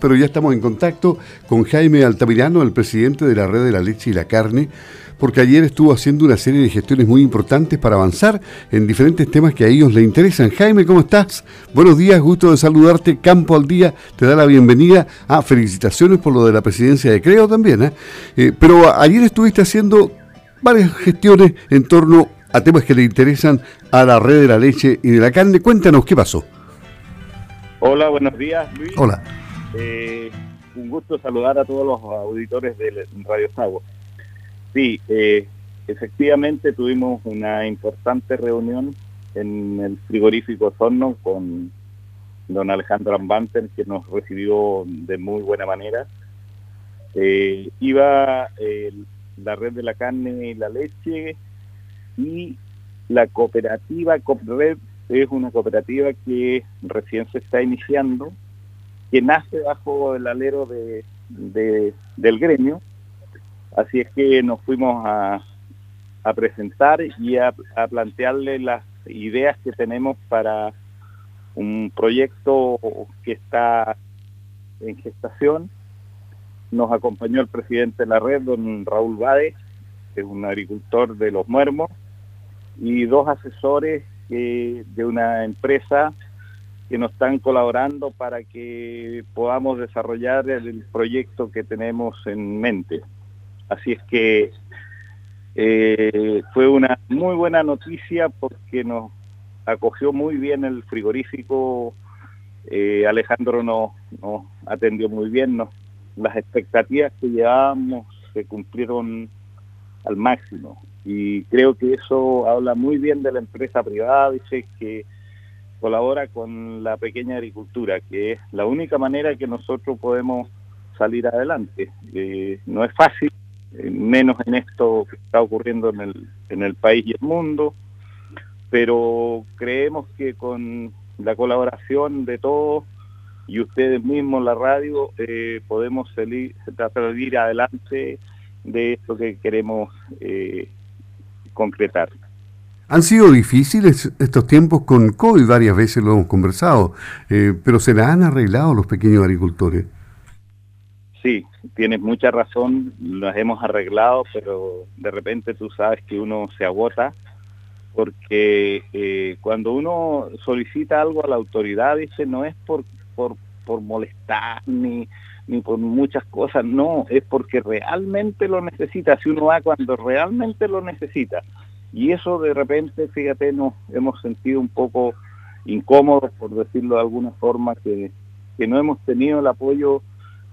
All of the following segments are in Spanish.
Pero ya estamos en contacto con Jaime Altamirano, el presidente de la Red de la Leche y la Carne, porque ayer estuvo haciendo una serie de gestiones muy importantes para avanzar en diferentes temas que a ellos les interesan. Jaime, ¿cómo estás? Buenos días, gusto de saludarte. Campo al Día te da la bienvenida. Ah, felicitaciones por lo de la presidencia de Creo también. ¿eh? Eh, pero ayer estuviste haciendo varias gestiones en torno a temas que le interesan a la Red de la Leche y de la Carne. Cuéntanos, ¿qué pasó? Hola, buenos días, Luis. Hola. Eh, un gusto saludar a todos los auditores de Radio Sago. Sí, eh, efectivamente tuvimos una importante reunión en el frigorífico Sorno con don Alejandro Ambanten, que nos recibió de muy buena manera. Eh, iba la red de la carne y la leche y la cooperativa COPRED es una cooperativa que recién se está iniciando que nace bajo el alero de, del gremio. Así es que nos fuimos a, presentar y a, plantearle las ideas que tenemos para un proyecto que está en gestación. Nos acompañó el presidente de la red, don Raúl Bade, que es un agricultor de los muermos, y dos asesores de una empresa que nos están colaborando para que podamos desarrollar el proyecto que tenemos en mente. Así es que eh, fue una muy buena noticia porque nos acogió muy bien el frigorífico, eh, Alejandro nos, atendió muy bien, las expectativas que llevábamos se cumplieron al máximo y creo que eso habla muy bien de la empresa privada, dice que colabora con la pequeña agricultura, que es la única manera que nosotros podemos salir adelante. Eh, no es fácil, eh, menos en esto que está ocurriendo en el, en el país y el mundo, pero creemos que con la colaboración de todos y ustedes mismos, la radio, eh, podemos salir, salir adelante de esto que queremos concretar. Han sido difíciles estos tiempos con COVID, varias veces lo hemos conversado, eh, pero se la han arreglado los pequeños agricultores. Sí, tienes mucha razón, las hemos arreglado, pero de repente tú sabes que uno se agota porque eh, cuando uno solicita algo a la autoridad, dice, no es por, por, por molestar ni, ni por muchas cosas, no, es porque realmente lo necesita, si uno va cuando realmente lo necesita. Y eso de repente, fíjate, nos hemos sentido un poco incómodos, por decirlo de alguna forma, que, no hemos tenido el apoyo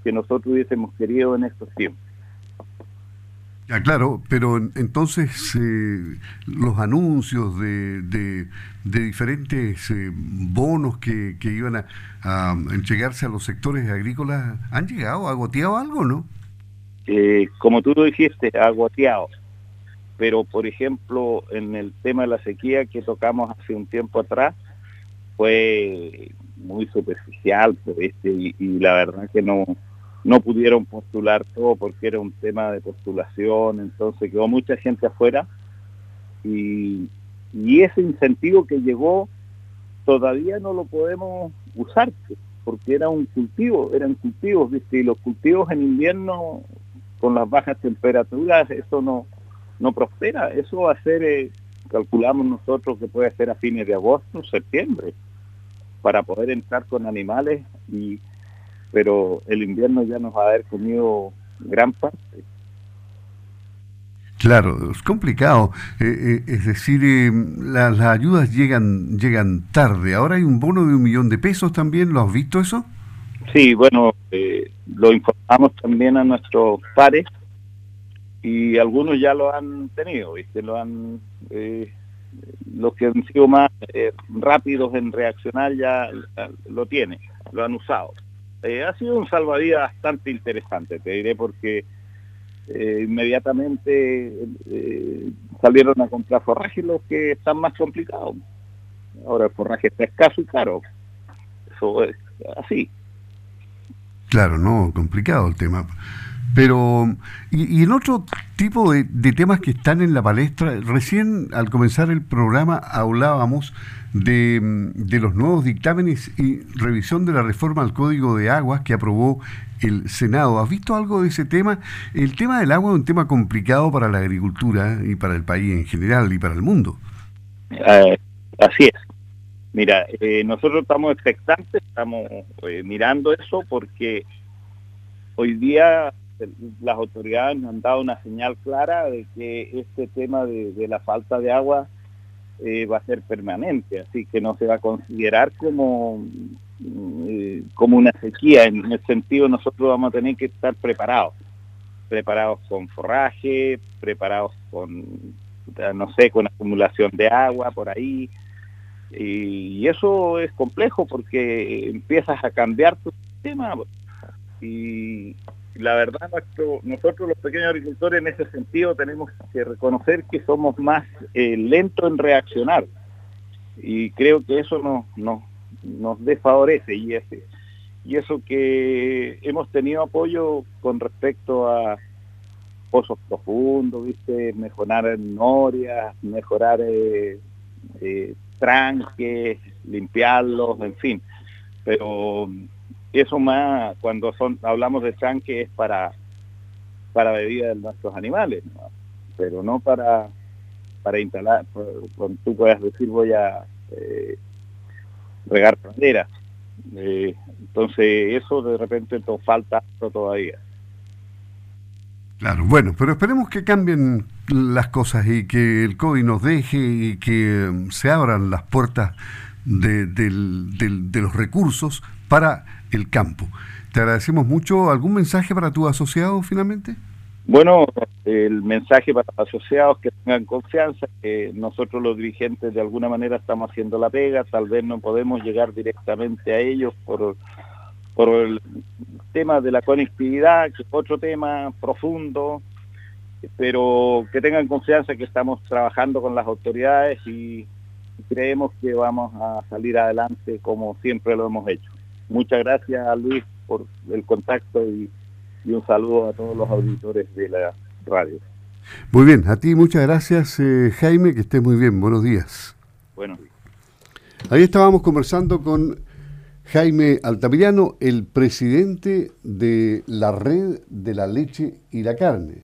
que nosotros hubiésemos querido en estos tiempos. Ya, claro, pero entonces eh, los anuncios de, de, diferentes eh, bonos que, que iban a, a, entregarse a los sectores agrícolas, ¿han llegado? ¿Ha goteado algo, no? Eh, como tú lo dijiste, ha goteado pero por ejemplo en el tema de la sequía que tocamos hace un tiempo atrás fue muy superficial pues, y, la verdad que no no pudieron postular todo porque era un tema de postulación entonces quedó mucha gente afuera y, y ese incentivo que llegó todavía no lo podemos usar pues, porque era un cultivo eran cultivos ¿viste? y los cultivos en invierno con las bajas temperaturas eso no no prospera. Eso va a ser, eh, calculamos nosotros que puede ser a fines de agosto, septiembre, para poder entrar con animales, y pero el invierno ya nos va a haber comido gran parte. Claro, es complicado. Eh, eh, es decir, las ayudas llegan llegan tarde. Ahora hay un bono de un millón de pesos también. ¿Lo has visto eso? Sí, bueno, lo informamos también a nuestros pares y algunos ya lo han tenido, ¿viste? Lo han, eh, los que han sido más eh, rápidos en reaccionar ya lo tienen, lo han usado. Eh, ha sido un salvavidas bastante interesante, te diré, porque inmediatamente salieron a comprar forraje los que están más complicados. Ahora el forraje está escaso y caro. Eso es así. Claro, no, complicado el tema. Pero, y, en otro tipo de, temas que están en la palestra, recién al comenzar el programa hablábamos de, de, los nuevos dictámenes y revisión de la reforma al Código de Aguas que aprobó el Senado. ¿Has visto algo de ese tema? El tema del agua es un tema complicado para la agricultura y para el país en general y para el mundo. Eh, así es. Mira, eh, nosotros estamos expectantes, estamos eh, mirando eso porque hoy día las autoridades nos han dado una señal clara de que este tema de, la falta de agua eh, va a ser permanente, así que no se va a considerar como, eh, como una sequía. En el sentido, nosotros vamos a tener que estar preparados, preparados con forraje, preparados con, no sé, con acumulación de agua por ahí. Y eso es complejo porque empiezas a cambiar tu sistema y, la verdad, nosotros los pequeños agricultores en ese sentido tenemos que reconocer que somos más eh, lentos en reaccionar y creo que eso nos, desfavorece y, ese, y eso que hemos tenido apoyo con respecto a pozos profundos, ¿viste? mejorar norias, mejorar eh, eh, tranques, limpiarlos, en fin, pero eso más cuando son hablamos de tranque es para para bebida de nuestros animales pero no para para instalar cuando tú puedas decir voy a eh, regar praderas eh, entonces eso de repente nos falta todavía. Claro, bueno, pero esperemos que cambien las cosas y que el COVID nos deje y que um, se abran las puertas de, de los recursos para el campo. Te agradecemos mucho. ¿Algún mensaje para tu asociado finalmente? Bueno, el mensaje para los asociados que tengan confianza, que nosotros los dirigentes de alguna manera estamos haciendo la pega, tal vez no podemos llegar directamente a ellos por, por el tema de la conectividad, que es otro tema profundo, pero que tengan confianza que estamos trabajando con las autoridades y creemos que vamos a salir adelante como siempre lo hemos hecho. Muchas gracias a Luis por el contacto y, un saludo a todos los auditores de la radio. Muy bien, a ti muchas gracias eh, Jaime, que estés muy bien, buenos días. Buenos días. Ahí estábamos conversando con Jaime Altamirano, el presidente de la red de la leche y la carne.